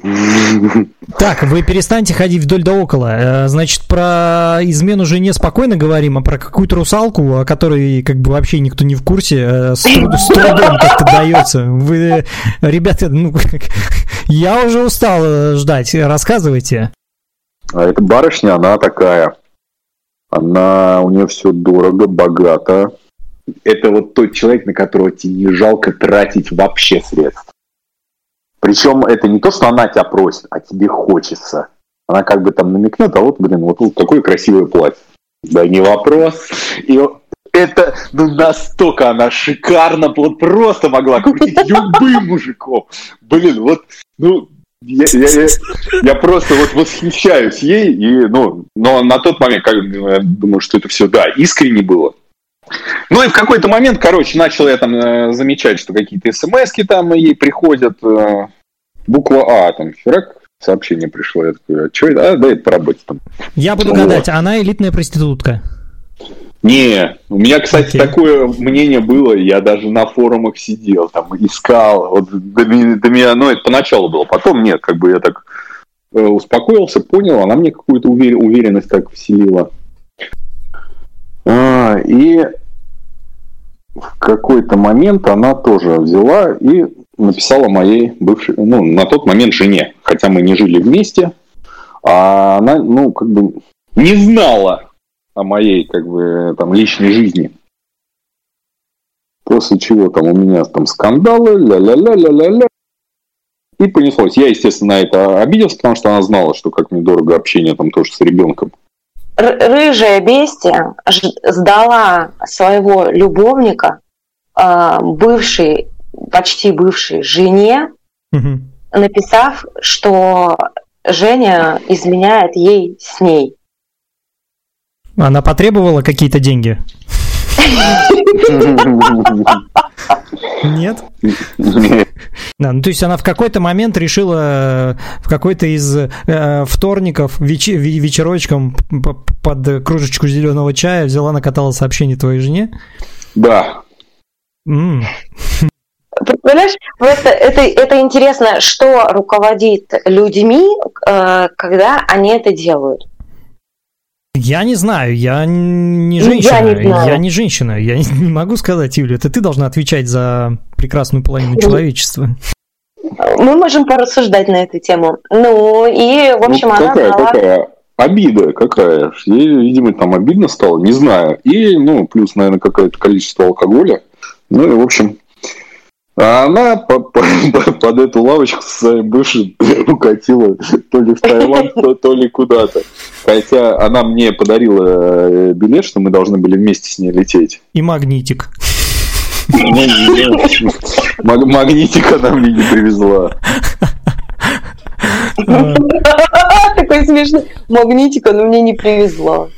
Так, вы перестаньте ходить вдоль да около. Э, значит, про измену жене спокойно говорим, а про какую-то русалку, о которой как бы вообще никто не в курсе, э, с, с трудом как-то дается. Вы, ребята, ну, [LAUGHS] я уже устал э, ждать. Рассказывайте. А эта барышня, она такая. Она, у нее все дорого, богато. Это вот тот человек, на которого тебе не жалко тратить вообще средств. Причем это не то, что она тебя просит, а тебе хочется. Она как бы там намекнет, а вот, блин, вот, вот какое красивое платье. Да не вопрос. И это ну, настолько она шикарно, вот просто могла крутить любым [LAUGHS] мужиком. Блин, вот, ну, я, я, я, я просто вот восхищаюсь ей, и, ну, но на тот момент, как, я думаю, что это все, да, искренне было. Ну и в какой-то момент, короче, начал я там э, замечать, что какие-то смс там ей приходят, э, буква А, там, херак, сообщение пришло, я такой, а что это? А, да, это по работе там. Я буду вот. гадать, она элитная проститутка. Не, у меня, кстати, okay. такое мнение было, я даже на форумах сидел, там, искал, вот до, до меня, ну, это поначалу было, потом нет, как бы я так э, успокоился, понял, она мне какую-то увер, уверенность так вселила. А, и в какой-то момент она тоже взяла и написала моей бывшей, ну, на тот момент жене, хотя мы не жили вместе, а она, ну, как бы не знала о моей, как бы, там, личной жизни. После чего там у меня там скандалы, ля-ля-ля-ля-ля-ля. И понеслось. Я, естественно, на это обиделся, потому что она знала, что как мне дорого общение там тоже с ребенком рыжая бестия сдала своего любовника а, бывшей, почти бывшей жене, угу. написав, что Женя изменяет ей с ней. Она потребовала какие-то деньги? [LAUGHS] Нет? Да, ну то есть она в какой-то момент решила э, в какой-то из э, вторников веч, вечерочком под кружечку зеленого чая взяла, накатала сообщение твоей жене? Да. Mm. Понимаешь, просто это, это интересно, что руководит людьми, э, когда они это делают. Я не знаю, я не женщина. Я не, знаю. я не женщина. Я не могу сказать, Юля, это ты должна отвечать за прекрасную половину человечества. Мы можем порассуждать на эту тему. Ну, и, в общем, ну, она какая, дала... какая обида какая. Ей, видимо, там обидно стало, не знаю. И, ну, плюс, наверное, какое-то количество алкоголя. Ну, и, в общем, а она по, по, под эту лавочку со своим бывшим [LAUGHS] укатила то ли в Таиланд, то, то ли куда-то. Хотя она мне подарила э, билет, что мы должны были вместе с ней лететь. И магнитик. Магнитик она мне не привезла. [LAUGHS] Такой смешный. Магнитик она мне не привезла.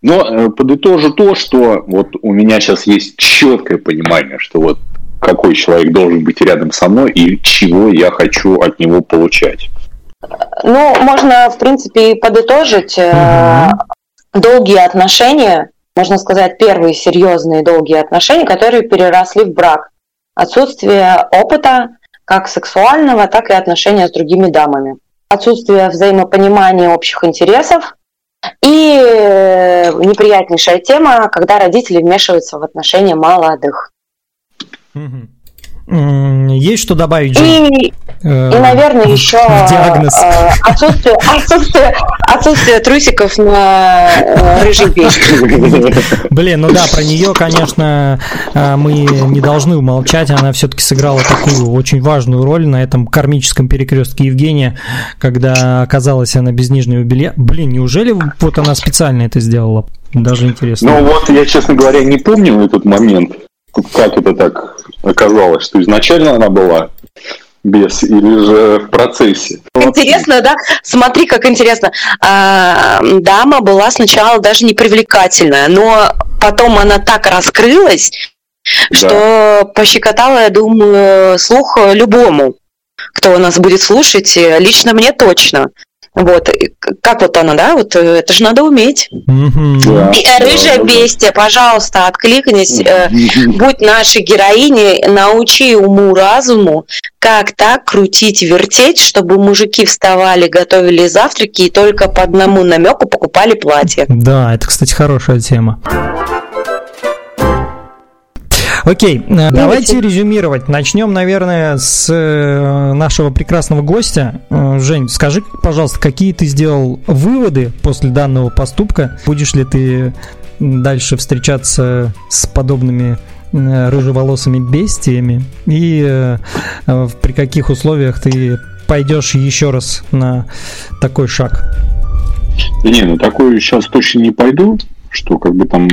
Но э, подытожу то, что вот у меня сейчас есть четкое понимание, что вот какой человек должен быть рядом со мной и чего я хочу от него получать. Ну, можно, в принципе, подытожить. Угу. Долгие отношения, можно сказать, первые серьезные долгие отношения, которые переросли в брак. Отсутствие опыта, как сексуального, так и отношения с другими дамами. Отсутствие взаимопонимания общих интересов и э, неприятнейшая тема, когда родители вмешиваются в отношения молодых. Есть что добавить? И, э, и наверное, еще [LAUGHS] диагноз. Э, отсутствие, отсутствие, отсутствие трусиков на э, рыжий Блин, ну да, про нее, конечно, мы не должны умолчать. Она все-таки сыграла такую очень важную роль на этом кармическом перекрестке Евгения, когда оказалась она без нижнего белья. Блин, неужели вот она специально это сделала? Даже интересно. Ну вот, я, честно говоря, не помню этот момент как это так оказалось, что изначально она была без или же в процессе. Интересно, да? Смотри, как интересно. А, дама была сначала даже не привлекательная, но потом она так раскрылась, да. что пощекотала, я думаю, слух любому, кто нас будет слушать, лично мне точно. Вот, как вот она, да, вот э, это же надо уметь. Да, Рыжая да, бестия, пожалуйста, откликнись, э, будь нашей героиней, научи уму-разуму, как так крутить, вертеть, чтобы мужики вставали, готовили завтраки и только по одному намеку покупали платье. Да, это, кстати, хорошая тема. Окей, э, давайте резюмировать. Начнем, наверное, с э, нашего прекрасного гостя. Э, Жень, скажи, пожалуйста, какие ты сделал выводы после данного поступка? Будешь ли ты дальше встречаться с подобными рыжеволосыми бестиями? И при каких условиях ты пойдешь еще раз на такой шаг? Не, ну такой сейчас точно не пойду, что как бы там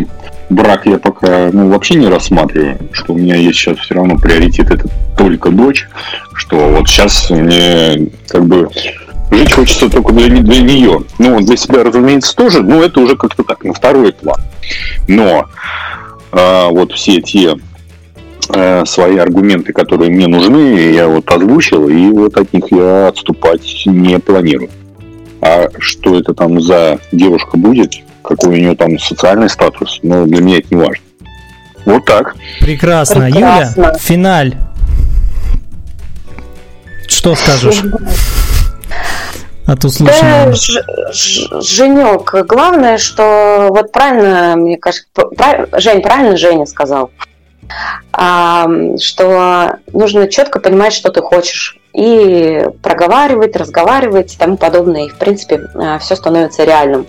брак я пока ну, вообще не рассматриваю, что у меня есть сейчас все равно приоритет это только дочь, что вот сейчас мне как бы жить хочется только для, для нее. Ну, для себя, разумеется, тоже, но это уже как-то так, на второй план. Но э, вот все те э, свои аргументы, которые мне нужны, я вот озвучил, и вот от них я отступать не планирую. А что это там за девушка будет, какой у нее там социальный статус, но для меня это не важно. Вот так. Прекрасно. Прекрасно. Юля, финаль. Что скажешь? От услышанного. Да, Женек, главное, что вот правильно, мне кажется, Жень, правильно Женя сказал, что нужно четко понимать, что ты хочешь, и проговаривать, разговаривать и тому подобное. И, в принципе, а, все становится реальным.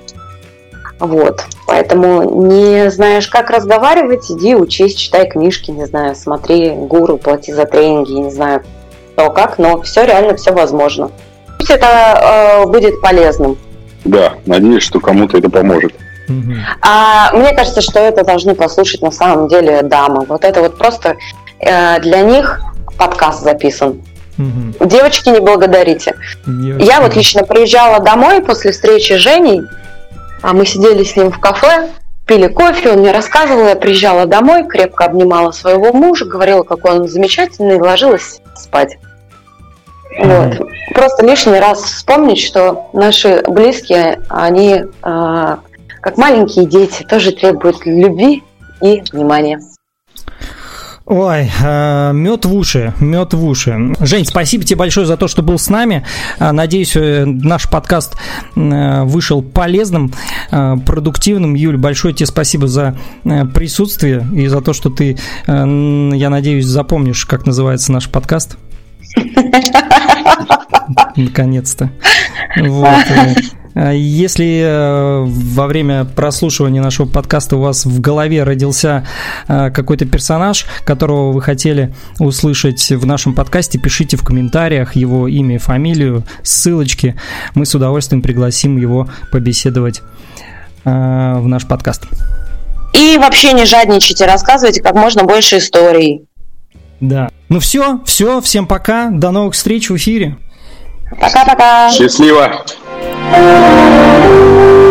Вот. Поэтому не знаешь, как разговаривать, иди учись, читай книжки, не знаю, смотри гуру, плати за тренинги, не знаю, то как, но все реально, все возможно. Пусть это э, будет полезным. Да, надеюсь, что кому-то это поможет. А мне кажется, что это должны послушать на самом деле дамы. Вот это вот просто э, для них подкаст записан. Угу. Девочки, не благодарите. Девочки. Я вот лично приезжала домой после встречи с Женей, а мы сидели с ним в кафе, пили кофе, он мне рассказывал, я приезжала домой, крепко обнимала своего мужа, говорила, какой он замечательный, и ложилась спать. Вот. Просто лишний раз вспомнить, что наши близкие, они э, как маленькие дети, тоже требуют любви и внимания. Ой, э, мед в уши, мед в уши. Жень, спасибо тебе большое за то, что был с нами. Э, надеюсь, э, наш подкаст вышел полезным, продуктивным. Юль, большое тебе спасибо за присутствие и за то, что ты, я надеюсь, запомнишь, как называется наш подкаст. [LAUGHS] Наконец-то. Вот. Э, если э, во время прослушивания нашего подкаста у вас в голове родился э, какой-то персонаж, которого вы хотели услышать в нашем подкасте, пишите в комментариях его имя, фамилию, ссылочки. Мы с удовольствием пригласим его побеседовать в наш подкаст. И вообще не жадничайте, рассказывайте как можно больше историй. Да. Ну все, все, всем пока, до новых встреч в эфире. Пока-пока. Счастливо. Música